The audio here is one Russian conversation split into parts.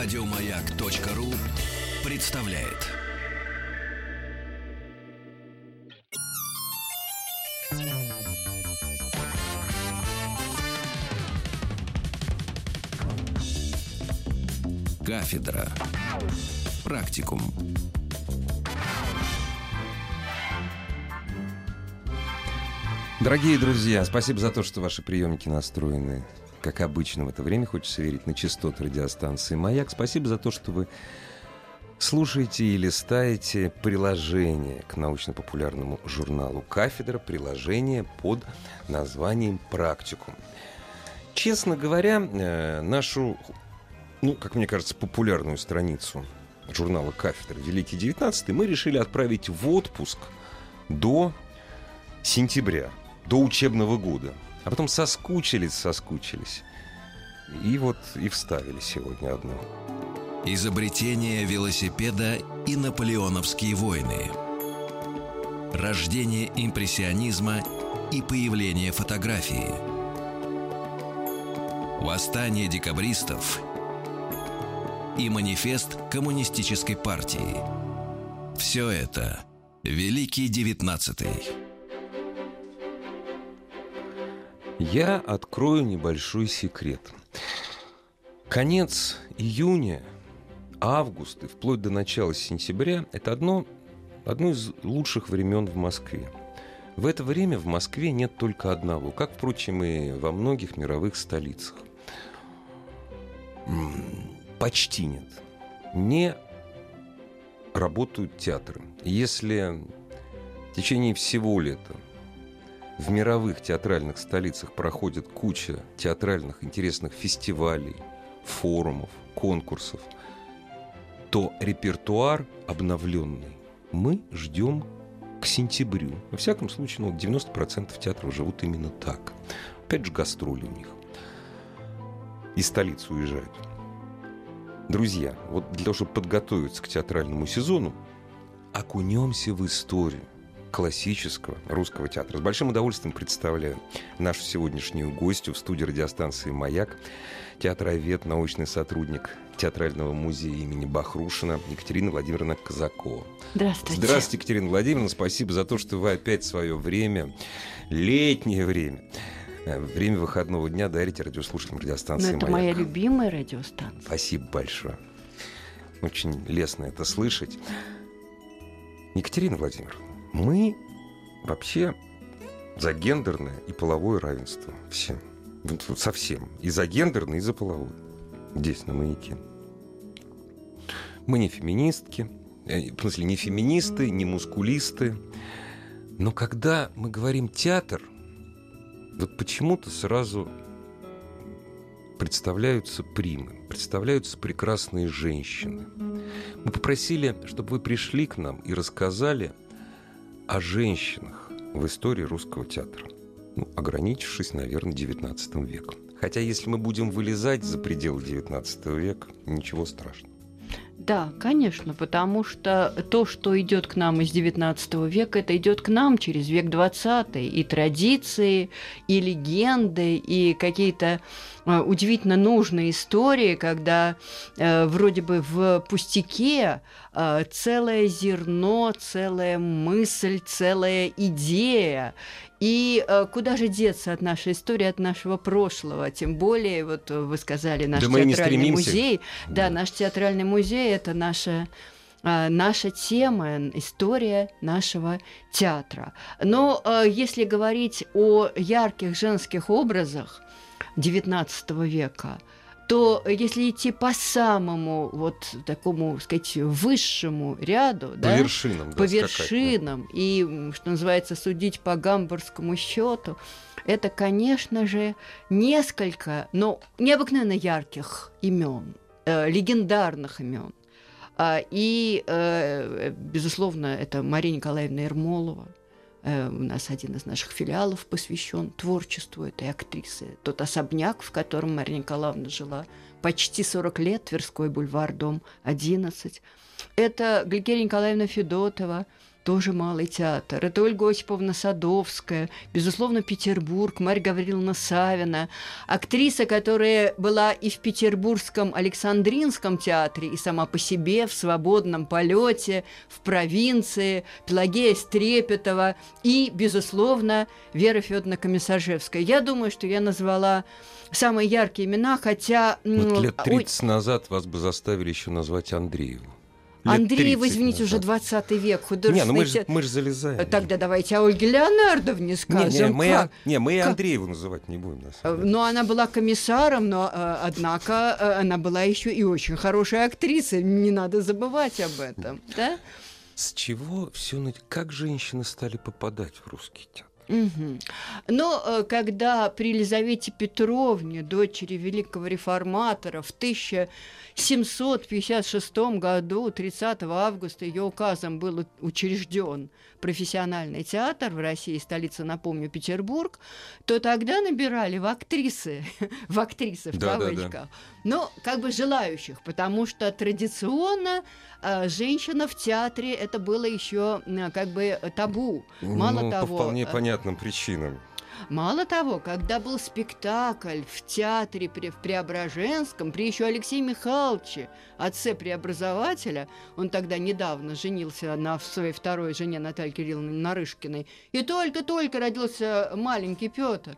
Радиомаяк.ру представляет. Кафедра. Практикум. Дорогие друзья, спасибо за то, что ваши приемники настроены, как обычно в это время, хочется верить, на частоты радиостанции «Маяк». Спасибо за то, что вы слушаете и листаете приложение к научно-популярному журналу «Кафедра», приложение под названием «Практикум». Честно говоря, э, нашу, ну, как мне кажется, популярную страницу журнала «Кафедра» «Великий девятнадцатый» мы решили отправить в отпуск до сентября до учебного года. А потом соскучились, соскучились. И вот и вставили сегодня одну. Изобретение велосипеда и наполеоновские войны. Рождение импрессионизма и появление фотографии. Восстание декабристов и манифест коммунистической партии. Все это Великий Девятнадцатый. Я открою небольшой секрет. Конец июня, август и вплоть до начала сентября – это одно, одно из лучших времен в Москве. В это время в Москве нет только одного, как, впрочем, и во многих мировых столицах. Почти нет. Не работают театры. Если в течение всего лета в мировых театральных столицах проходит куча театральных интересных фестивалей, форумов, конкурсов, то репертуар обновленный мы ждем к сентябрю. Во всяком случае, ну, 90% театров живут именно так. Опять же, гастроли у них. И столицу уезжают. Друзья, вот для того, чтобы подготовиться к театральному сезону, окунемся в историю классического русского театра. С большим удовольствием представляю нашу сегодняшнюю гостью в студии радиостанции «Маяк», театровед, научный сотрудник Театрального музея имени Бахрушина Екатерина Владимировна Казакова. Здравствуйте. Здравствуйте, Екатерина Владимировна. Спасибо за то, что вы опять свое время, летнее время, э, время выходного дня дарите радиослушателям радиостанции Но это «Маяк». моя любимая радиостанция. Спасибо большое. Очень лестно это слышать. Екатерина Владимировна, мы вообще за гендерное и половое равенство. Вот Совсем. И за гендерное, и за половое. Здесь, на маяке. Мы не феминистки. э, В смысле, не феминисты, не мускулисты. Но когда мы говорим театр, вот почему-то сразу представляются примы, представляются прекрасные женщины. Мы попросили, чтобы вы пришли к нам и рассказали о женщинах в истории русского театра, ну, ограничившись, наверное, XIX веком. Хотя если мы будем вылезать за пределы XIX века, ничего страшного. Да, конечно, потому что то, что идет к нам из XIX века, это идет к нам через век XX. И традиции, и легенды, и какие-то удивительно нужные истории, когда э, вроде бы в пустяке э, целое зерно, целая мысль, целая идея. И э, куда же деться от нашей истории, от нашего прошлого? Тем более, вот вы сказали, наш Да театральный музей. Да, Да. наш театральный музей это наша наша тема, история нашего театра. Но если говорить о ярких женских образах XIX века, то если идти по самому вот такому, сказать, высшему ряду, По да, вершинам. да, по вершинам и, м, что называется, судить по гамбургскому счету, это, конечно же, несколько, но необыкновенно ярких имен, э, легендарных имен. А, И, э, безусловно, это Мария Николаевна Ермолова. Э, У нас один из наших филиалов посвящен творчеству этой актрисы. Тот особняк, в котором Мария Николаевна жила почти 40 лет, Тверской бульвар, дом 11. Это Гликерия Николаевна Федотова, тоже малый театр. Это Ольга Осиповна Садовская, безусловно, Петербург, Марья Гавриловна Савина, актриса, которая была и в Петербургском Александринском театре, и сама по себе в свободном полете, в провинции, Пелагея Стрепетова и, безусловно, Вера Федоровна Комиссажевская. Я думаю, что я назвала самые яркие имена, хотя... Вот лет 30 назад вас бы заставили еще назвать Андрееву. Андреев, извините, назад. уже 20 век, художественный... Не, ну мы же, мы же залезаем. Тогда давайте о Ольге Леонардовне скажем. Не, не, мы, как? не, мы как? Андрееву называть не будем. На Но она была комиссаром, но, э, однако, э, она была еще и очень хорошая актриса. Не надо забывать об этом, да? С чего все... Как женщины стали попадать в русский театр? Угу. Но э, когда при Елизавете Петровне, дочери великого реформатора, в 1756 году, 30 августа, ее указом был учрежден профессиональный театр в России, столица, напомню, Петербург, то тогда набирали в актрисы, в актрисы в да, кавычках, да, да. но как бы желающих, потому что традиционно э, женщина в театре это было еще как бы табу. Мало ну, того, по вполне э, понятным причинам. Мало того, когда был спектакль в театре при, в Преображенском, при еще Алексее Михайловиче, отце преобразователя, он тогда недавно женился на своей второй жене Наталье Кирилловне Нарышкиной, и только-только родился маленький Петр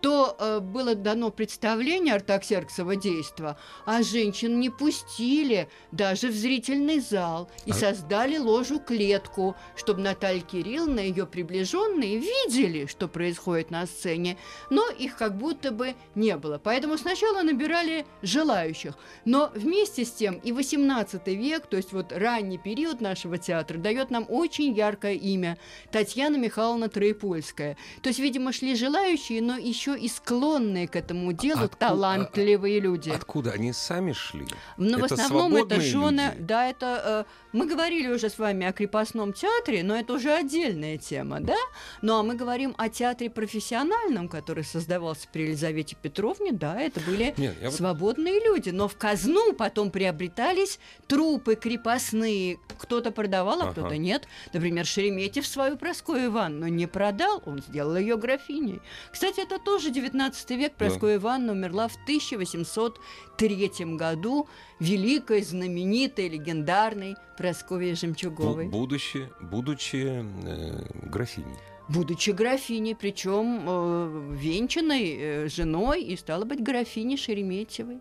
то э, было дано представление Артаксерксова действа, а женщин не пустили даже в зрительный зал и а... создали ложу-клетку, чтобы Наталья Кирилловна и ее приближенные видели, что происходит на сцене, но их как будто бы не было. Поэтому сначала набирали желающих, но вместе с тем и 18 век, то есть вот ранний период нашего театра, дает нам очень яркое имя Татьяна Михайловна Троепольская. То есть, видимо, шли желающие, но еще еще и склонные к этому делу Отку... талантливые люди. Откуда они сами шли? Ну, в основном это жены, люди? да, это э, мы говорили уже с вами о крепостном театре, но это уже отдельная тема, да? Ну а мы говорим о театре профессиональном, который создавался при Елизавете Петровне, да, это были Нет, я... свободные люди, но в казну потом приобретались трупы крепостные, кто-то продавал, а ага. кто-то нет. Например, Шереметьев свою Проскою Ивановну не продал, он сделал ее графиней. Кстати, это тоже 19 век. Проскоя да. Ивановна умерла в 1803 году, великой, знаменитой, легендарной Прасковьей Жемчуговой. Будучи, будучи э, графиней будучи графиней, причем э, венчанной э, женой и стала быть графиней Шереметьевой.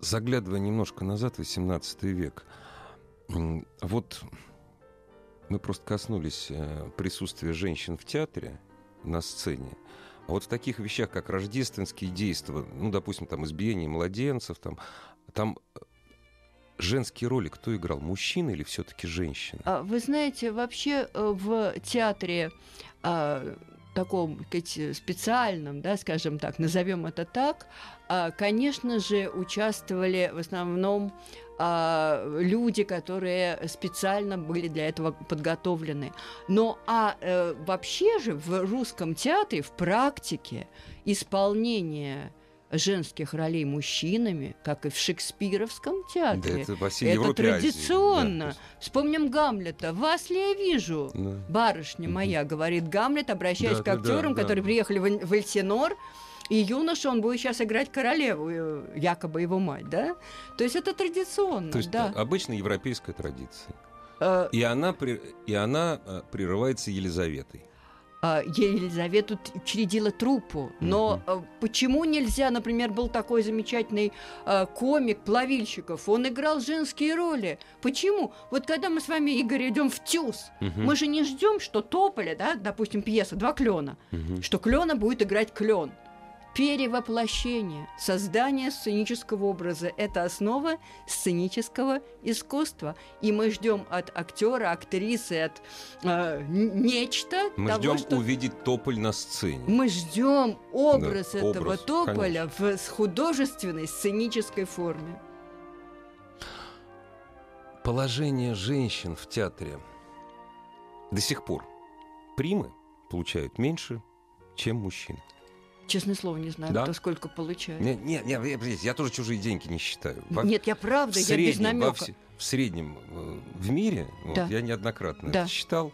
Заглядывая немножко назад, 18 век, вот мы просто коснулись э, присутствия женщин в театре, на сцене. А вот в таких вещах, как рождественские действия, ну, допустим, там избиение младенцев, там, там э, женские роли кто играл, мужчина или все-таки женщина? А, вы знаете, вообще э, в театре а, таком сказать, специальном, да, скажем так, назовем это так, а, конечно же, участвовали в основном а, люди, которые специально были для этого подготовлены. Но а э, вообще же в русском театре, в практике исполнения женских ролей мужчинами, как и в шекспировском театре. Да, это, во всей это традиционно. Да, Вспомним Гамлета. Вас ли я вижу? Да. Барышня моя, говорит Гамлет, обращаясь да, к актерам, да, да, которые да. приехали в, в Эльсинор и юноша, он будет сейчас играть королеву, э, якобы его мать, да? То есть это традиционно, То есть да. обычно европейская традиция. А... И она, и она э, прерывается Елизаветой. А, Елизавету учредила труппу. Но mm-hmm. почему нельзя, например, был такой замечательный а, комик Плавильщиков, он играл женские роли. Почему? Вот когда мы с вами, Игорь, идем в ТЮЗ, mm-hmm. мы же не ждем, что Тополя, да, допустим, пьеса «Два клена», mm-hmm. что клена будет играть клен перевоплощение, создание сценического образа – это основа сценического искусства. И мы ждем от актера, актрисы, от э, нечто. Мы ждем что... увидеть тополь на сцене. Мы ждем образ да, этого образ, тополя конечно. в художественной сценической форме. Положение женщин в театре до сих пор примы получают меньше, чем мужчины. Честное слово, не знаю, Да? кто сколько получает. Нет, нет, нет, я, подождите, я тоже чужие деньги не считаю. Во- Нет, я правда, в я без среднем, намека. все- в среднем э, в мире, вот, Да. я неоднократно Да. это считал,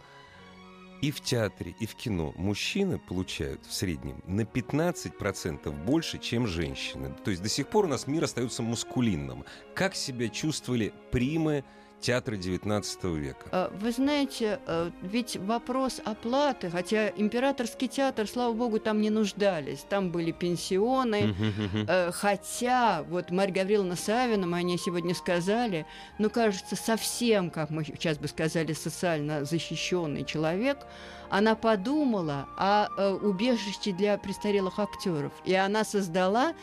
и в театре, и в кино мужчины получают в среднем на 15% больше, чем женщины. То есть до сих пор у нас мир остается мускулинным. Как себя чувствовали примы театра 19 века? А, Вы знаете, э, ведь вопрос оплаты, хотя императорский театр, слава богу, там не нуждались, там были пенсионы. Э, Хотя, вот Марья Гавриловна Савина, мы о ней сегодня сказали, ну, кажется, совсем, как мы сейчас бы сказали, социально защищенный человек, она подумала о убежище для престарелых актеров. И она создала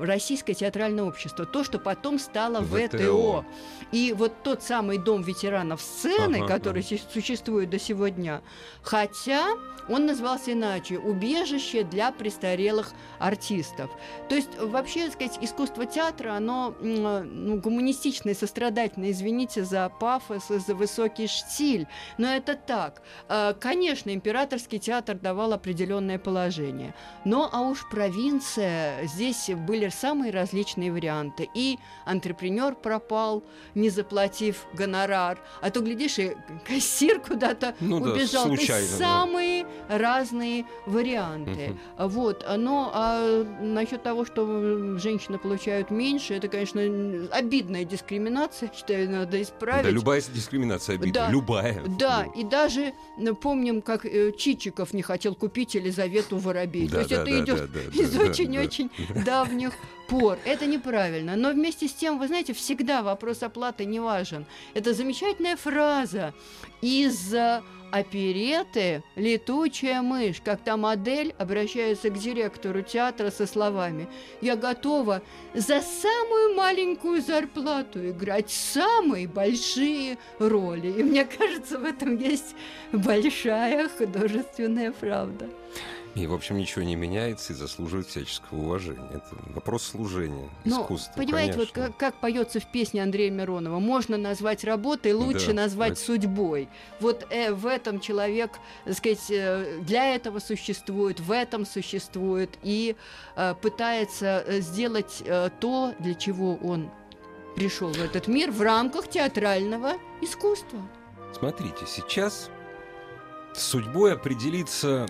Российское театральное общество, то, что потом стало ВТО. ВТО. И вот тот самый дом ветеранов сцены, Ага, который ага. существует до сегодня, хотя он назывался иначе «Убежище для престарелых артистов». То есть, вообще, так сказать, искусство театра, оно э, ну, гуманистичное, сострадательное, извините за пафос за высокий штиль, но это так. Э, Конечно, императорский театр давал определенное положение, но а уж провинция, здесь были самые различные варианты. И антрепренер пропал, не заплатив гонорар, а то, глядишь, и кассир куда-то Ну да, убежал. То есть случайно, да. самые разные варианты. Вот, но а насчет того, что женщины получают меньше, это, конечно, обидная дискриминация, считаю, надо исправить. Да, любая дискриминация обидна. Да. Любая. Да, Вот. и даже ну, помним, как э, Чичиков не хотел купить Елизавету Воробей. Да, То есть да, это да, идет да, да, из да, да, очень-очень давних пор. Это неправильно. Но вместе с тем, вы знаете, всегда вопрос оплаты не важен. Это замечательная фраза из э, опереты «Летучая мышь», как та модель обращается к директору театра со словами «Я готова за самую маленькую зарплату играть самые большие роли». И мне кажется, в этом есть большая художественная правда. И, в общем, ничего не меняется и заслуживает всяческого уважения. Это вопрос служения, Но, искусства. Ну, понимаете, вот конечно. как, как поется в песне Андрея Миронова, можно назвать работой, лучше Да, назвать это- судьбой. Вот э, в этом человек, так сказать, э, для этого существует, в этом существует и э, пытается э, сделать э, то, для чего он пришел в этот мир в рамках театрального искусства. Смотрите, сейчас с судьбой определиться,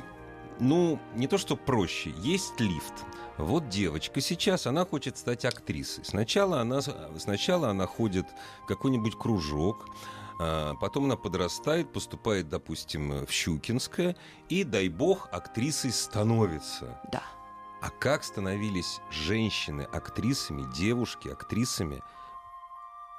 ну, не то что проще, есть лифт. Вот девочка сейчас, она хочет стать актрисой. Сначала она, сначала она ходит в какой-нибудь кружок, а, потом она подрастает, поступает, допустим, в Щукинское, и, дай бог, актрисой становится. Да. А как становились женщины актрисами, девушки актрисами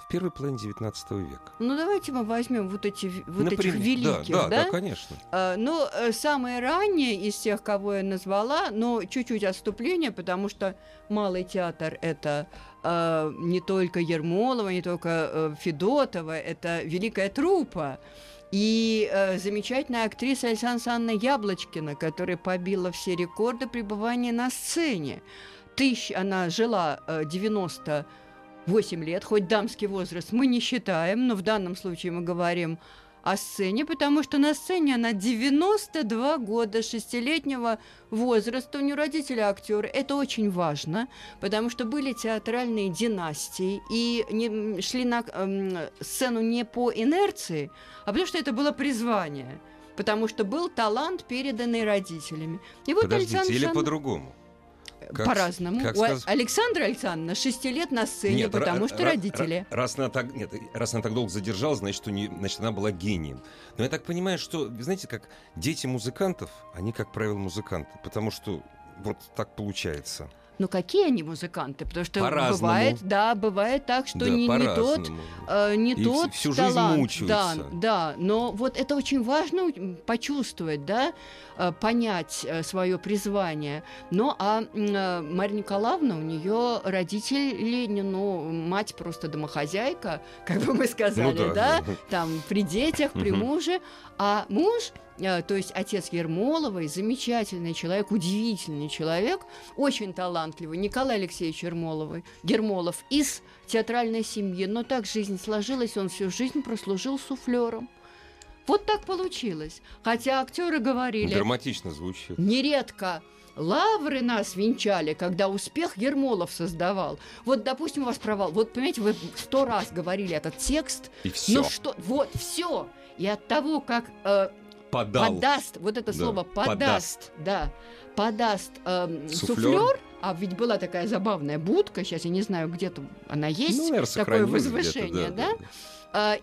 в первой половине XIX века? Ну давайте мы возьмем вот эти вот этих Например, великих, да, да, да, конечно. А, Ну, э, самое раннее из тех, кого я назвала, но чуть-чуть отступление, потому что Малый театр – это э, не только Ермолова, не только э, Федотова, это великая труппа. И э, замечательная актриса Александра Санна Яблочкина, которая побила все рекорды пребывания на сцене. Тысяч, она жила э, 98 лет, хоть дамский возраст мы не считаем, но в данном случае мы говорим о сцене, потому что на сцене она 92 года шестилетнего возраста, у нее родители актеры. Это очень важно, потому что были театральные династии и не, шли на эм, сцену не по инерции, а потому что это было призвание. Потому что был талант, переданный родителями. И вот Подождите, Александр или Шан- по-другому? По-разному. как У сказ- Александра Александровна 6 лет на сцене, Нет, потому что родители. ра- Раз она так, нет, раз она так долго задержалась, значит, у нее, значит, она была гением. Но я так понимаю, что, знаете, как дети музыкантов, они, как правило, музыканты, потому что вот так получается. Ну какие они музыканты? Потому что По-разному. бывает, да, бывает так, что Да, не, не тот, э, не И тот всю жизнь талант. мучаются. Да, да. Но вот это очень важно почувствовать, да, э, понять свое призвание. Ну а э, Марья Николаевна у нее родители, ну мать просто домохозяйка, как бы мы сказали, Ну да, да, там при детях, при муже, а муж э, то есть отец Ермоловой, замечательный человек, удивительный человек, очень талантливый, Николай Алексеевич Ермоловый, Гермолов из театральной семьи, но так жизнь сложилась, он всю жизнь прослужил суфлером. Вот так получилось. Хотя актеры говорили, Драматично звучит. нередко лавры нас венчали, когда успех Ермолов создавал. Вот, допустим, у вас провал. Вот, понимаете, вы сто раз говорили этот текст. И все. Ну что, вот, все. И от того, как э, Подал. подаст, вот это Да, слово подаст, подаст. да, подаст эм, Суфлёр. суфлер, а ведь была такая забавная будка, сейчас я не знаю, где-то она есть, Ну, наверное, такое возвышение, да? да. А,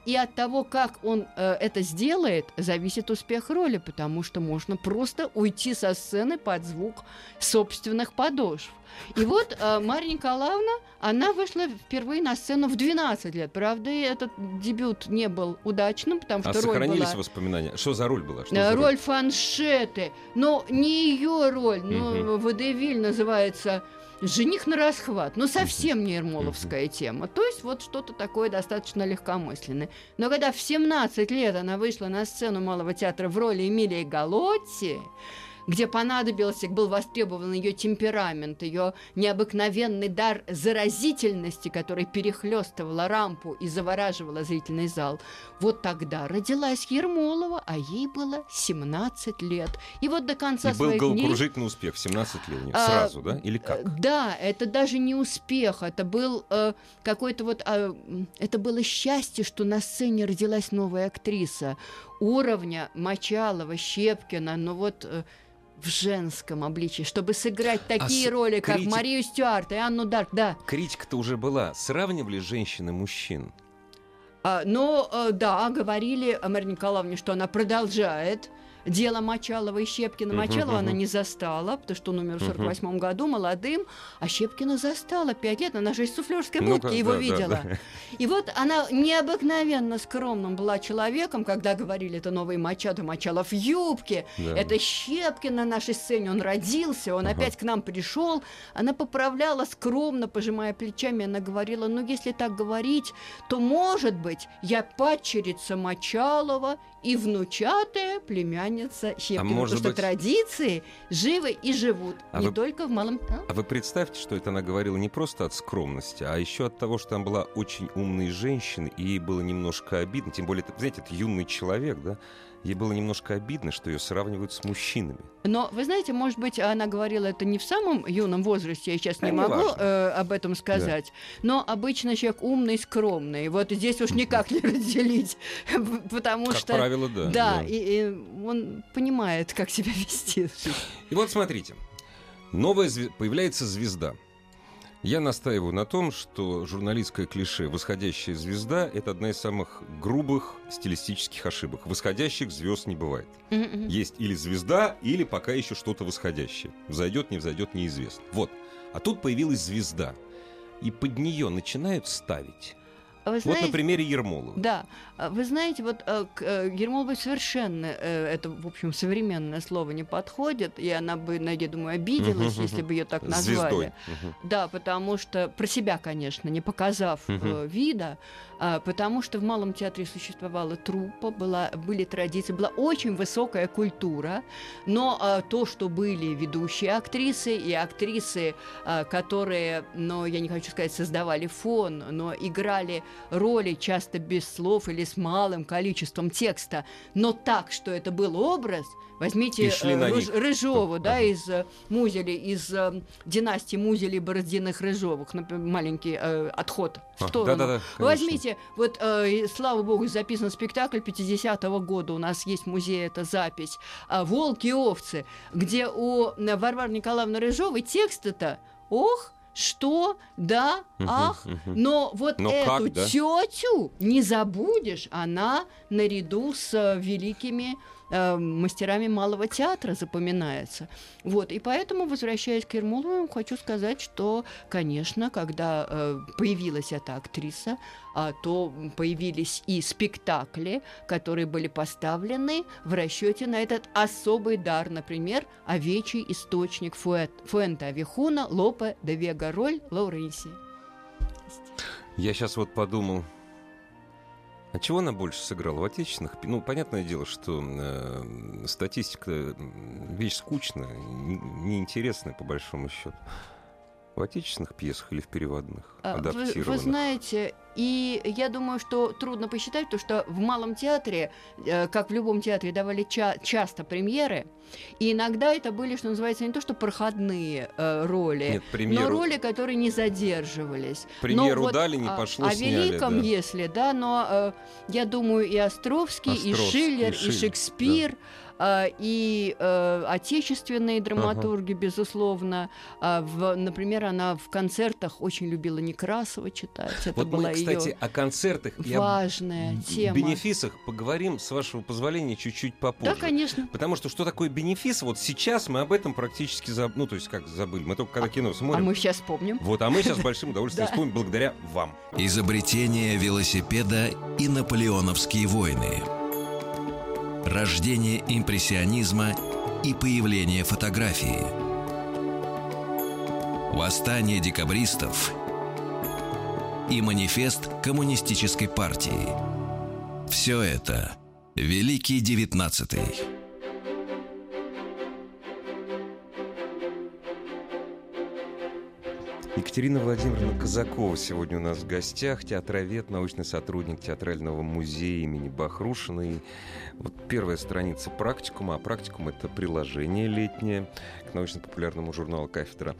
И от того, как он э, это сделает, зависит успех роли, потому что можно просто уйти со сцены под звук собственных подошв. И вот э, Марья Николаевна, она вышла впервые на сцену в 12 лет. Правда, этот дебют не был удачным, потому А что роль сохранились была... воспоминания? Что за роль была? Что Э, за Роль фаншеты. Но не ее роль. Ну, Водевиль называется «Жених на расхват». Ну, совсем не ермоловская тема. То есть вот что-то такое достаточно легкомысленное. Но когда в 17 лет она вышла на сцену Малого театра в роли Эмилии Галотти, где понадобился, был востребован ее темперамент, ее необыкновенный дар заразительности, который перехлестывала рампу и завораживала зрительный зал. Вот тогда родилась Ермолова, а ей было 17 лет. И вот до конца И был своих дней... головокружительный успех в 17 лет. у. А, Сразу, да? Или Э, как? Да, это даже не успех, это был э, какой-то вот, м, это было счастье, что на сцене родилась новая актриса уровня Мочалова, Щепкина, но вот э, в женском обличии, чтобы сыграть такие с- роли, как критик- Марию Стюарт и Анну Дарк, да. Критика-то уже была. Сравнивали женщин и мужчин? А, но, э, да, говорили о Марии Николаевне, что она продолжает дело Мочалова и Щепкина. Мочалова она не застала, потому что он умер в 48 году молодым, а Щепкина застала пять лет, она же из суфлерской будки его да, да, видела. да. И вот она необыкновенно скромным была человеком, когда говорили, это новый Мачадо, Мочалов в юбке, Да. это Щепкин на нашей сцене, он родился, он Ага. опять к нам пришел. Она поправляла скромно, пожимая плечами, она говорила, ну если так говорить, то, может быть, я падчерица Мочалова и внучатая племянница Щепкина, может потому быть- что традиции живы и живут, А не вы- только в малом... А? А вы представьте, что это она говорила не просто от скромности, а еще от того, что там была очень умной женщиной, и ей было немножко обидно, тем более, знаете, это юный человек, да, ей было немножко обидно, что ее сравнивают с мужчинами. Но, вы знаете, может быть, она говорила это не в самом юном возрасте, я сейчас не А, не могу важно. э, об этом сказать, но обычно человек умный, скромный. Вот здесь уж никак не разделить, потому Как что... правило, да. Да, да. И, и он понимает, как себя вести. И вот смотрите, новая зве- появляется звезда. Я настаиваю на том, что журналистское клише «восходящая звезда» — это одна из самых грубых стилистических ошибок. Восходящих звезд не бывает. Мгм. Есть или звезда, или пока еще что-то восходящее. Взойдет, не взойдет, неизвестно. Вот. А тут появилась звезда. И под нее начинают ставить. А Вы Вот знаете, на примере Ермолова. Да, А вы знаете, вот к э, Ермоловой совершенно э, это, в общем, современное слово не подходит, и она бы, я думаю, обиделась, Мгм, если бы ее так Звездой. назвали. Мгм. Да, потому что про себя, конечно, не показав Мгм. вида, а, потому что в Малом театре существовала труппа, была, были традиции, была очень высокая культура, но а, то, что были ведущие актрисы и актрисы, а, которые, ну, я не хочу сказать, создавали фон, но играли роли часто без слов или с малым количеством текста, но так, что это был образ, возьмите э, Рыж-. Рыжову, да, из э, Музели, из э, династии Музелей Бородиных Рыжовых, например, маленький э, отход в А, сторону. да-да-да, конечно. Возьмите, вот, э, слава богу, записан спектакль 50-го года, у нас есть в музее эта запись, а, «Волки и овцы», где у э, Варвары Николаевны Рыжовой текст-то «Ох, что, да, ах, но вот Но эту как, да? тетю не забудешь, она наряду с э, великими э, мастерами малого театра запоминается. Вот, и поэтому, возвращаясь к Ермолову, хочу сказать, что, конечно, когда э, появилась эта актриса, а, то появились и спектакли, которые были поставлены в расчете на этот особый дар, например, «Овечий источник» Фуэт, Фуэнта Авихуна, Лопе де Вега роль Лауреси. Я сейчас вот подумал, а чего она больше сыграла в отечественных? Ну, понятное дело, что э, статистика вещь скучная, неинтересная по большому счету. В отечественных пьесах или в переводных, А, Вы, адаптированных? вы знаете, и я думаю, что трудно посчитать, то, что в Малом театре, э, как в любом театре, давали ча- часто премьеры, и иногда это были, что называется, не то что проходные э, роли, Нет, премьеру... но роли, которые не задерживались. Премьеру но вот, дали, не а, пошло, О сняли, великом, да. если, да, но э, я думаю, и Островский, и Островский, Шиллер, и и, Шиллер, Шекспир, а, и э, отечественные драматурги, безусловно. А, в, например, она в концертах очень любила Некрасова читать. Это Вот была мы, кстати, ее о концертах и об важная тема. бенефисах поговорим, с вашего позволения, чуть-чуть попозже. Да, конечно. Потому что что такое бенефис, вот сейчас мы об этом практически забыли. Ну, то есть как забыли, мы только когда кино А смотрим. мы сейчас помним. Вот, а мы сейчас с большим удовольствием вспомним благодаря вам. Изобретение велосипеда и наполеоновские войны. Рождение импрессионизма и появление фотографии. Восстание декабристов и манифест коммунистической партии. Все это Великий Девятнадцатый. Екатерина Владимировна Казакова сегодня у нас в гостях, театровед, научный сотрудник театрального музея имени Бахрушина. И вот первая страница практикума, а практикум — это приложение летнее к научно-популярному журналу «Кафедра».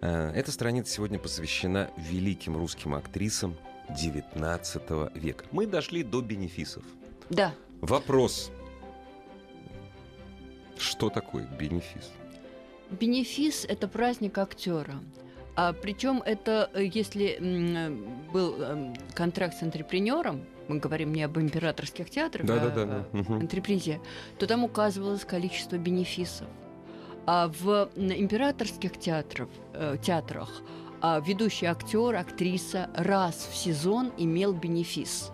Э, Эта страница сегодня посвящена великим русским актрисам XIX века. Мы дошли до бенефисов. Да. Вопрос. Что такое бенефис? Бенефис – это праздник актера. А, причем это, э, если м, был эм, контракт с антрепренером, мы говорим не об императорских театрах, Да-да-да, а да. о Мгм. антрепризе, то там указывалось количество бенефисов. А в императорских театров, э, театрах а, ведущий актер, актриса раз в сезон имел бенефис.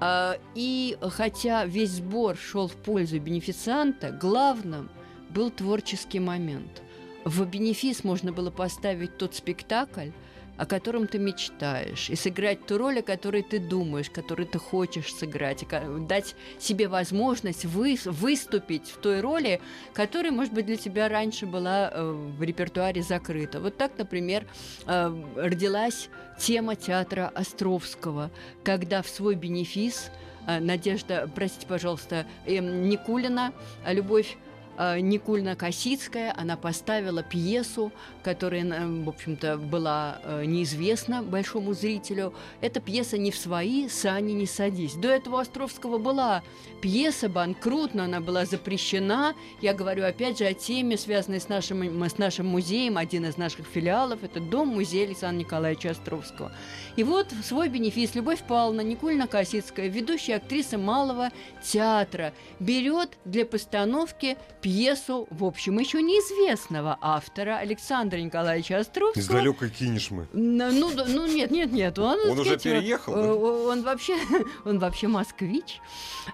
А, И хотя весь сбор шел в пользу бенефицианта, главным был творческий момент. В бенефис можно было поставить тот спектакль, о котором ты мечтаешь, и сыграть ту роль, о которой ты думаешь, которую ты хочешь сыграть, и дать себе возможность вы- выступить в той роли, которая, может быть, для тебя раньше была э, в репертуаре закрыта. Вот так, например, э, родилась тема театра Островского, когда в свой бенефис э, Надежда, простите, пожалуйста, эм, Никулина, Любовь Никульна Косицкая, она поставила пьесу, которая, э, в общем-то, была э, неизвестна большому зрителю. Эта пьеса «Не в свои сани не садись». До этого у Островского была пьеса «Банкрут», но она была запрещена. Я говорю, опять же, о теме, связанной с нашим, с нашим музеем, один из наших филиалов, это дом-музей Александра Николаевича Островского. И вот свой бенефис Любовь Павловна Никульна Косицкая, ведущая актриса малого театра, берет для постановки пьесу, в общем, еще неизвестного автора Александра Николаевича Островского. Из далекой Кинешмы. Ну, ну, ну, нет, нет, нет. Он, Он так уже сказать, переехал, э, да? Он вообще, он вообще москвич.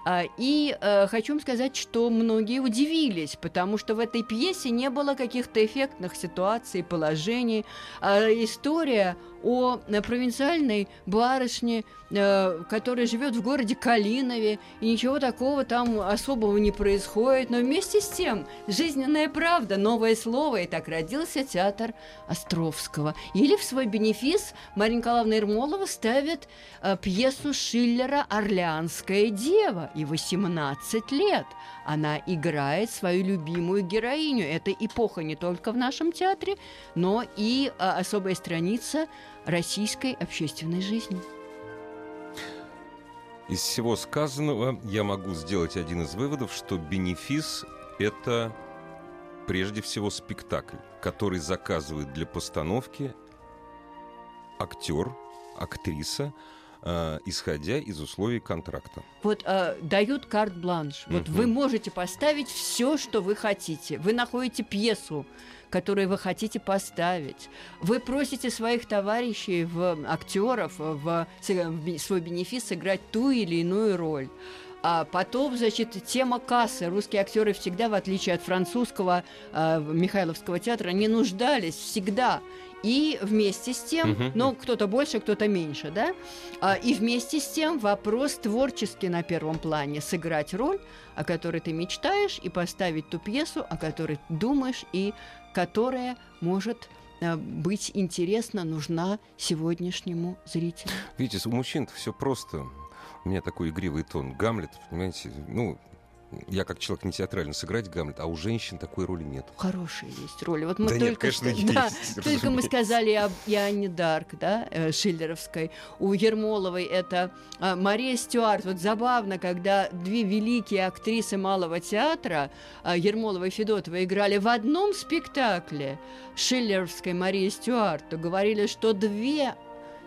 А, И э, хочу вам сказать, что многие удивились, потому что в этой пьесе не было каких-то эффектных ситуаций, положений. А История о э, провинциальной барышне, э, которая живет в городе Калинове, и ничего такого там особого не происходит. Но вместе с тем, жизненная правда, новое слово, и так родился театр Островского. Или в свой бенефис Мария Николаевна Ермолова ставит э, пьесу Шиллера «Орлеанская дева» и 18 лет. Она играет свою любимую героиню. Это эпоха не только в нашем театре, но и особая страница российской общественной жизни. Из всего сказанного я могу сделать один из выводов, что бенефис — это прежде всего спектакль, который заказывает для постановки актер, актриса, э, исходя из условий контракта. Вот э, дают карт-бланш. Вот вы можете поставить все, что вы хотите. Вы находите пьесу, которую вы хотите поставить. Вы просите своих товарищей, в, актеров, в, с- в свой бенефис сыграть ту или иную роль. А потом, значит, тема кассы. Русские актеры всегда, в отличие от французского э, Михайловского театра, не нуждались всегда. И вместе с тем, Мгм. ну, кто-то больше, кто-то меньше, да? А, И вместе с тем вопрос творческий на первом плане. Сыграть роль, о которой ты мечтаешь, и поставить ту пьесу, о которой думаешь, и которая может э, быть интересна нужна сегодняшнему зрителю. Видите, у мужчин все просто. У меня такой игривый тон. Гамлет, понимаете, ну, я как человек не театрально сыграть Гамлет, а у женщин такой роли нет. Хорошие есть роли. Вот мы да только нет, конечно, что, да, есть, только мы сказали об Иоанне Дарк, да, э, Шиллеровской. У Ермоловой это э, Мария Стюарт. Вот забавно, когда две великие актрисы малого театра, э, Ермолова и Федотова, играли в одном спектакле Шиллеровской Марии Стюарт, то говорили, что две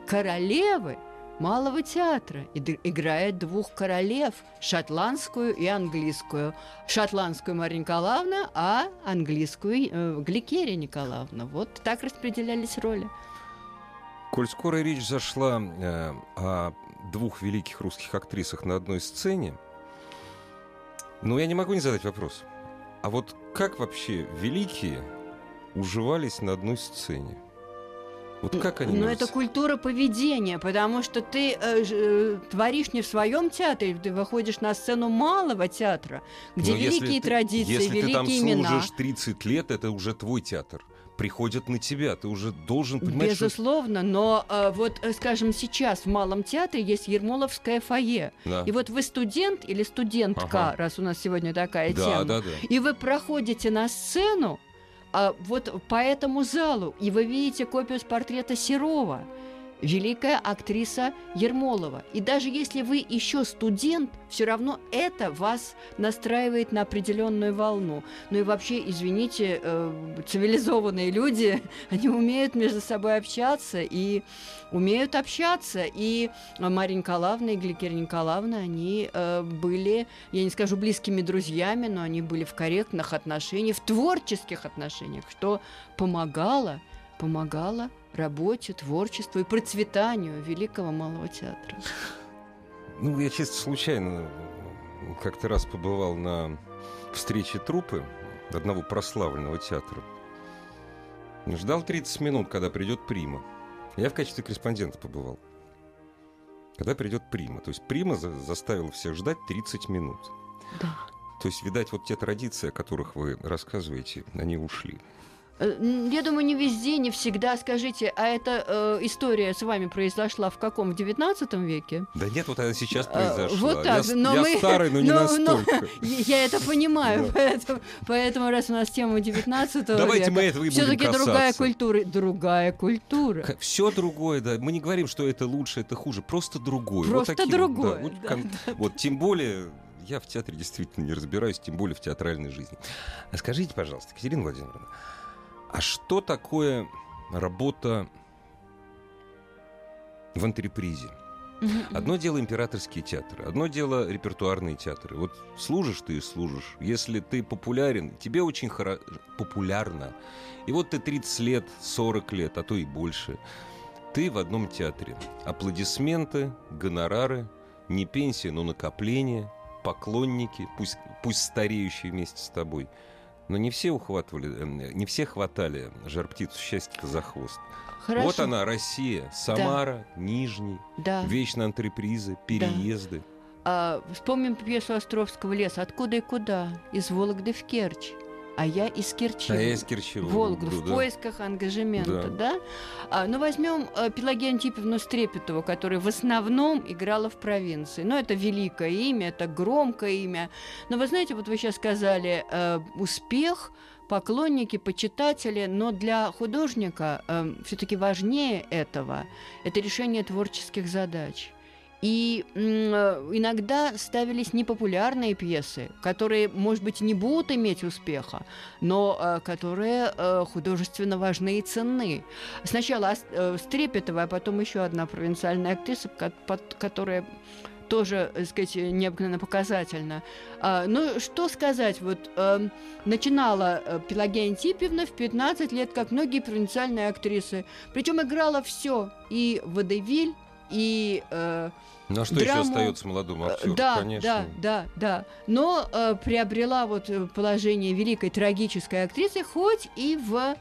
королевы Малого театра играет двух королев, шотландскую и английскую. Шотландскую Мария Николаевна, а английскую э, Гликерия Николаевна. Вот так распределялись роли. Коль скоро речь зашла э, о двух великих русских актрисах на одной сцене, ну, я не могу не задать вопрос. А вот как вообще великие уживались на одной сцене? Вот как они? Ну, это культура поведения, потому что ты э, э, творишь не в своем театре, ты выходишь на сцену малого театра, где Но великие ты, традиции, если великие ты там имена. служишь 30 лет, это уже твой театр приходят на тебя. Ты уже должен понимать, Безусловно, что... но э, вот, э, скажем, сейчас в Малом театре есть Ермоловское фойе. Да. И вот вы студент или студентка, ага. раз у нас сегодня такая да, тема, да, да. и вы проходите на сцену, а вот по этому залу, и вы видите копию с портрета Серова – великая актриса Ермолова. И даже если вы еще студент, все равно это вас настраивает на определенную волну. Ну и вообще, извините, э, цивилизованные люди, они умеют между собой общаться и умеют общаться. И Мария Николаевна и Гликерия Николаевна, они э, были, я не скажу близкими друзьями, но они были в корректных отношениях, в творческих отношениях, что помогало, помогало работе, творчеству и процветанию Великого Малого театра. Ну, я чисто случайно как-то раз побывал на встрече трупы одного прославленного театра. Ждал 30 минут, когда придет Прима. Я в качестве корреспондента побывал. Когда придет Прима. То есть Прима заставил всех ждать 30 минут. Да. То есть, видать, вот те традиции, о которых вы рассказываете, они ушли. Э, я думаю, не везде, не всегда. Скажите, а эта э, история с вами произошла в каком? В 19 веке? Да нет, вот она сейчас э, произошла. Вот так. Я, но я мы, старый, но не но, настолько. Но, я это понимаю, поэтому, поэтому раз у нас тема 19 Давайте века, мы этого и все-таки другая культура. Другая культура. Все другое, да. Мы не говорим, что это лучше, это хуже. Просто другое. Просто вот таким, другое. Да, вот, да, да. вот тем более я в театре действительно не разбираюсь, тем более в театральной жизни. А скажите, пожалуйста, Екатерина Владимировна, а что такое работа в антрепризе? Одно дело императорские театры, одно дело репертуарные театры. Вот служишь ты и служишь. Если ты популярен, тебе очень хоро... популярно. И вот ты 30 лет, 40 лет, а то и больше. Ты в одном театре. Аплодисменты, гонорары, не пенсия, но накопление, поклонники, пусть, пусть стареющие вместе с тобой – но не все ухватывали, э, не все хватали жар-птицу счастья за хвост. Хорошо. Вот она, Россия, Самара, да. Нижний, да. вечные антрепризы, переезды. Да. А, вспомним пьесу Островского леса «Откуда и куда?» Из Вологды в Керчь а я из Керчи. А я из Керчи. Волгу, в да. поисках ангажемента, да? да? А, ну, возьмем а, Пелагею Антиповну Стрепетову, которая в основном играла в провинции. Ну, это великое имя, это громкое имя. Но вы знаете, вот вы сейчас сказали, э, успех поклонники, почитатели, но для художника э, все-таки важнее этого это решение творческих задач. И э, иногда ставились непопулярные пьесы, которые, может быть, не будут иметь успеха, но э, которые э, художественно важны и ценны. Сначала Стрепетова, а потом еще одна провинциальная актриса, которая тоже, так сказать, необыкновенно показательно. А, ну, что сказать, вот э, начинала Пелагея Антипьевна в 15 лет, как многие провинциальные актрисы. Причем играла все, и водевиль, и э, ну а что драму. еще остается молодому актеру? Да, Конечно. да, да, да. Но э, приобрела вот э, положение великой трагической актрисы, хоть и в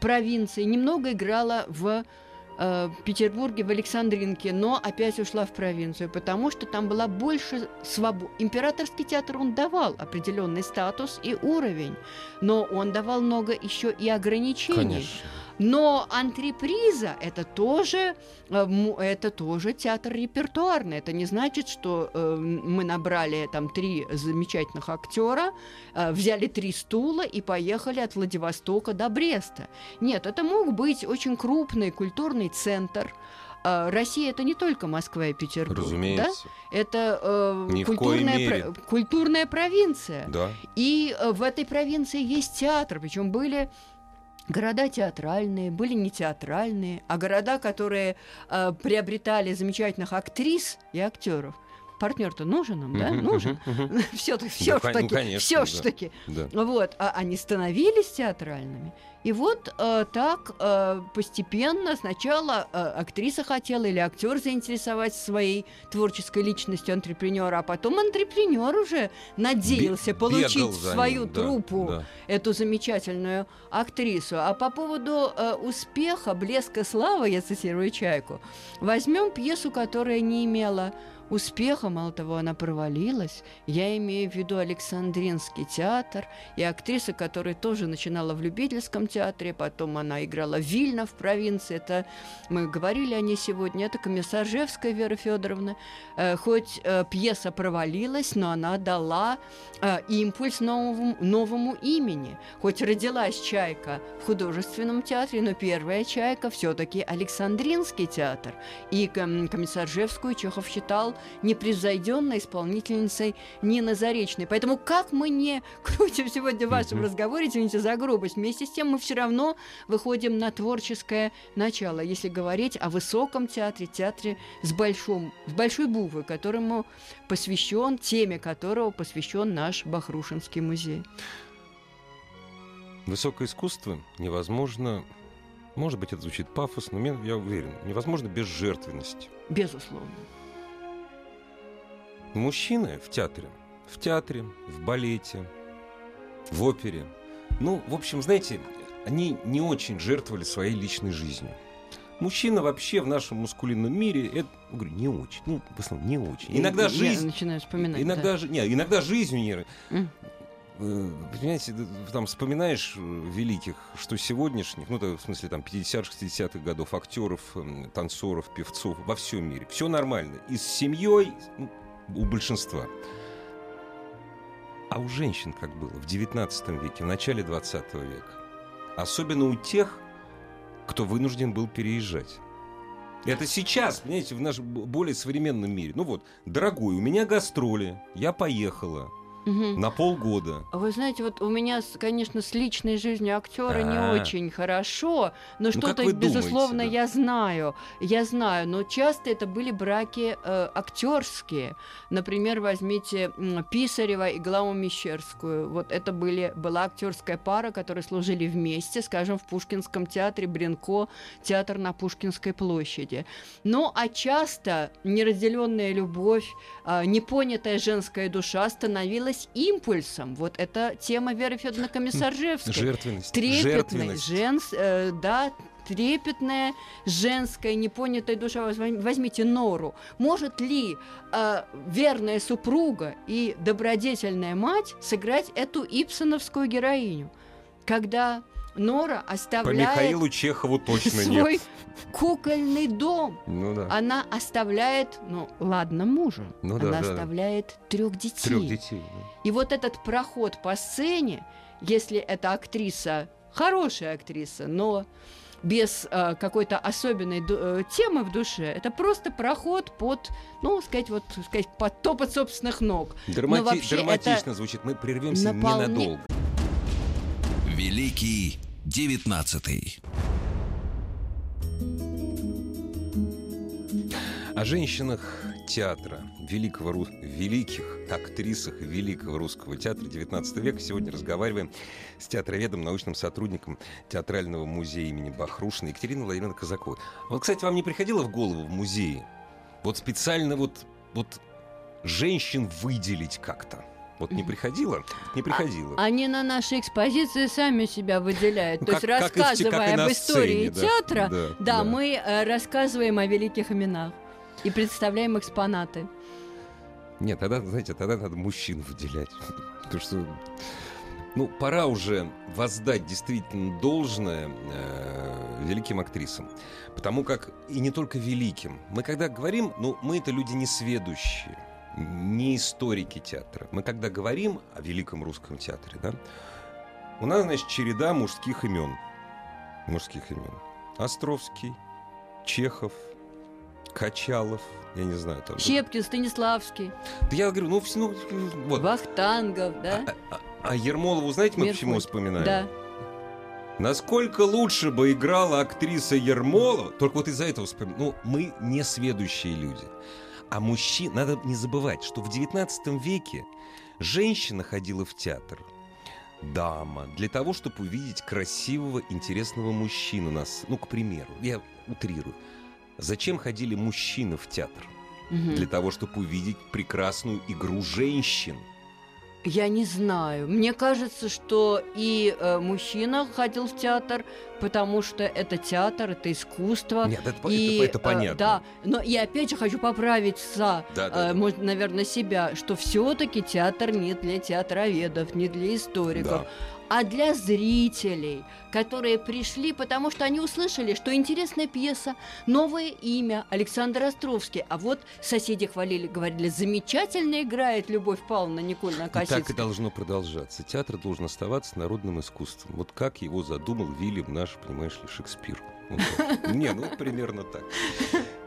провинции. Немного играла в э, Петербурге, в Александринке, но опять ушла в провинцию, потому что там была больше свободы. Императорский театр он давал определенный статус и уровень, но он давал много еще и ограничений. Конечно. Но антреприза это тоже, э, это тоже театр репертуарный. Это не значит, что э, мы набрали там три замечательных актера, э, взяли три стула и поехали от Владивостока до Бреста. Нет, это мог быть очень крупный культурный центр, Россия это не только Москва и Петербург. Разумеется. Да? Это э, культурная, про, культурная провинция. Да. И э, в этой провинции есть театр, причем были Города театральные, были не театральные, а города, которые э, приобретали замечательных актрис и актеров. Партнер-то нужен нам, да? Нужен. Все-таки, все таки все таки Вот, а они становились театральными. И вот э, так э, постепенно сначала э, актриса хотела или актер заинтересовать своей творческой личностью антрепренера, а потом антрепренер уже надеялся Б- получить в свою ним, труппу да, да. эту замечательную актрису. А по поводу э, успеха, блеска славы, я цитирую Чайку, возьмем пьесу, которая не имела успеха, мало того, она провалилась. Я имею в виду Александринский театр и актриса, которая тоже начинала в любительском театре, потом она играла Вильно в провинции. Это мы говорили о ней сегодня. Это Комиссаржевская Вера Федоровна. Э, хоть э, пьеса провалилась, но она дала э, импульс новому, новому имени. Хоть родилась Чайка в художественном театре, но первая Чайка все-таки Александринский театр. И Комиссаржевскую Чехов считал непревзойденной исполнительницей Нины Заречной. Поэтому как мы не крутим сегодня в вашем разговоре, извините за грубость, вместе с тем мы все равно выходим на творческое начало, если говорить о высоком театре, театре с, большом, с большой буквы, которому посвящен, теме которого посвящен наш Бахрушинский музей. Высокое искусство невозможно может быть, это звучит пафосно, но я уверен, невозможно без жертвенности. Безусловно. Мужчины в театре, в театре, в балете, в опере, ну, в общем, знаете, они не очень жертвовали своей личной жизнью. Мужчина вообще в нашем мускулинном мире, это, говорю, не очень, ну, в основном, не очень. Иногда жизнь... Я начинаю вспоминать, Иногда, да. Ж, не, иногда жизнью не... Mm. Понимаете, там вспоминаешь э, великих, что сегодняшних, ну, в смысле, там, 50-60-х годов, актеров, эм, танцоров, певцов во всем мире. Все нормально. И с семьей, ну, у большинства. А у женщин как было в XIX веке, в начале XX века. Особенно у тех, кто вынужден был переезжать. Это сейчас, понимаете, в нашем более современном мире. Ну вот, дорогой, у меня гастроли, я поехала угу. на полгода. Вы знаете, вот у меня, конечно, с личной жизнью актера не а. очень хорошо, но ну, что-то, безусловно, думаете, да? я знаю. Я знаю, но часто это были браки э, актерские. Например, возьмите Писарева и Главу Мещерскую. Вот это были, была актерская пара, которые служили вместе, скажем, в Пушкинском театре Бренко, театр на Пушкинской площади. Ну, а часто неразделенная любовь, э, непонятая женская душа становилась являлась импульсом. Вот это тема Веры Федоровны Комиссаржевской. Жертвенность. Трепетной, женс, э, да, трепетная женская непонятая душа. Возьмите Нору. Может ли э, верная супруга и добродетельная мать сыграть эту ипсоновскую героиню? Когда Нора оставляет... По Михаилу Чехову точно свой нет. кукольный дом. Ну, да. Она оставляет, ну ладно, мужа. Ну, да, Она да, оставляет да. трех детей. Трех детей. Да. И вот этот проход по сцене, если эта актриса хорошая актриса, но без э, какой-то особенной э, темы в душе, это просто проход под, ну, сказать, вот, сказать, под топот собственных ног. Драмати- драматично звучит. Мы прервемся наполня... ненадолго. Великий девятнадцатый. О женщинах театра, великого, великих актрисах великого русского театра XIX века сегодня разговариваем с театроведом, научным сотрудником Театрального музея имени Бахрушина Екатериной Владимировной Казаковой. Вот, кстати, вам не приходило в голову в музее вот специально вот, вот женщин выделить как-то? Вот не приходило? Не приходило. А, они на нашей экспозиции сами себя выделяют. Ну, То как, есть, рассказывая как об истории сцене, театра, да, да, да, да, мы э, рассказываем о великих именах и представляем экспонаты. Нет, тогда, знаете, тогда надо мужчин выделять. Потому что, ну, пора уже воздать действительно должное э, великим актрисам. Потому как, и не только великим, мы когда говорим, ну, мы это люди несведущие, не историки театра. Мы когда говорим о великом русском театре, да, у нас, значит, череда мужских имен. Мужских имен. Островский, Чехов, Качалов, я не знаю там. Щепкин, Станиславский. Да я говорю, ну, ну вот. Вахтангов, да? А, а, а Ермолову, знаете, мы Меркуль. почему вспоминаем? Да. Насколько лучше бы играла актриса Ермолова, только вот из-за этого вспоминаем. Ну, мы не сведущие люди. А мужчин, надо не забывать, что в 19 веке женщина ходила в театр, дама, для того, чтобы увидеть красивого, интересного мужчину нас. Ну, к примеру, я утрирую. Зачем ходили мужчины в театр? Мгм. Для того, чтобы увидеть прекрасную игру женщин. Я не знаю. Мне кажется, что и э, мужчина ходил в театр, потому что это театр, это искусство. Нет, это, И, это, это э, понятно. да, но я опять же хочу поправить за, Да, да, э, да. может, наверное, себя, что все-таки театр не для театроведов, не для историков, Да. А для зрителей, которые пришли, потому что они услышали, что интересная пьеса, новое имя Александр Островский. А вот соседи хвалили, говорили, замечательно играет Любовь Павловна Никольна И так и Косицкая. должно продолжаться. Театр должен оставаться народным искусством. Вот как его задумал Вильям наш, понимаешь ли, Шекспир. Вот. Не, ну примерно так.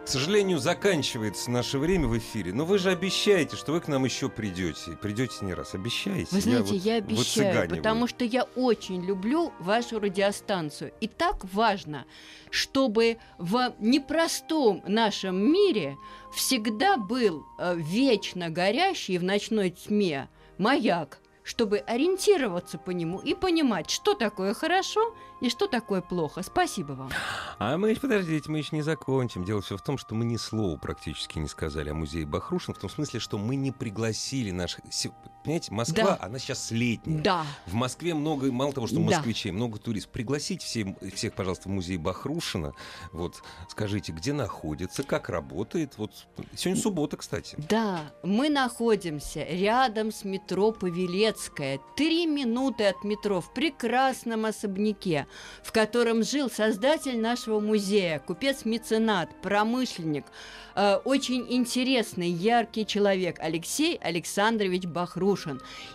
К сожалению, заканчивается наше время в эфире. Но вы же обещаете, что вы к нам еще придете. Придете не раз. Обещаете? Вы знаете, вот я, обещаю, выцыганиваю. потому что я очень люблю вашу радиостанцию. И так важно, чтобы в непростом нашем мире всегда был э, вечно горящий в ночной тьме маяк, чтобы ориентироваться по нему и понимать, что такое хорошо и что такое плохо. Спасибо вам. А мы, подождите, мы еще не закончим. Дело все в том, что мы ни слова практически не сказали о музее Бахрушин, в том смысле, что мы не пригласили наших... Понимаете, Москва, Да. она сейчас летняя. Да. В Москве много, мало того, что Да. москвичей, много туристов. Пригласите всем, всех, пожалуйста, в музей Бахрушина. Вот, скажите, где находится, как работает. Вот сегодня суббота, кстати. Да, мы находимся рядом с метро Павелецкая. Три минуты от метро в прекрасном особняке, в котором жил создатель нашего музея, купец-меценат, промышленник, э, очень интересный, яркий человек Алексей Александрович Бахрушин.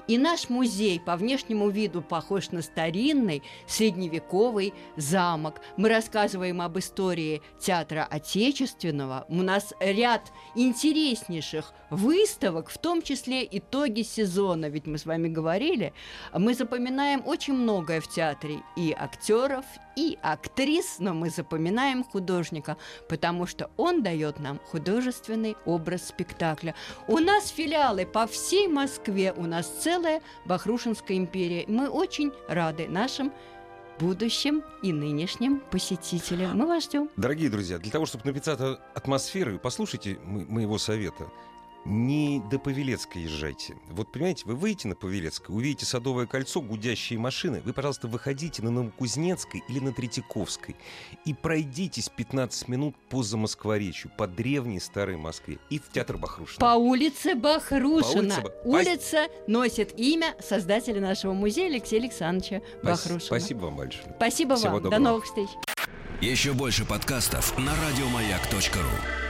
И наш музей по внешнему виду похож на старинный средневековый замок. Мы рассказываем об истории театра отечественного. У нас ряд интереснейших выставок, в том числе итоги сезона. Ведь мы с вами говорили, мы запоминаем очень многое в театре. И актеров, и актрис, но мы запоминаем художника, потому что он дает нам художественный образ спектакля. У нас филиалы по всей Москве, у нас целая Бахрушинская империя. Мы очень рады нашим будущим и нынешним посетителям. Мы вас ждем. Дорогие друзья, для того, чтобы написать атмосферу, послушайте мо- моего совета. Не до Павелецкой езжайте. Вот понимаете, вы выйдете на Павелецкое, увидите Садовое кольцо, гудящие машины. Вы, пожалуйста, выходите на Новокузнецкой или на Третьяковской и пройдитесь 15 минут по Замоскворечью, по древней старой Москве и в театр Бахрушина. По улице Бахрушина. По улице Улица носит имя создателя нашего музея Алексея Александровича Спас- Бахрушина. Спасибо вам большое. Спасибо Всего вам. До доброго. новых встреч. Еще больше подкастов на радиомаяк.ру.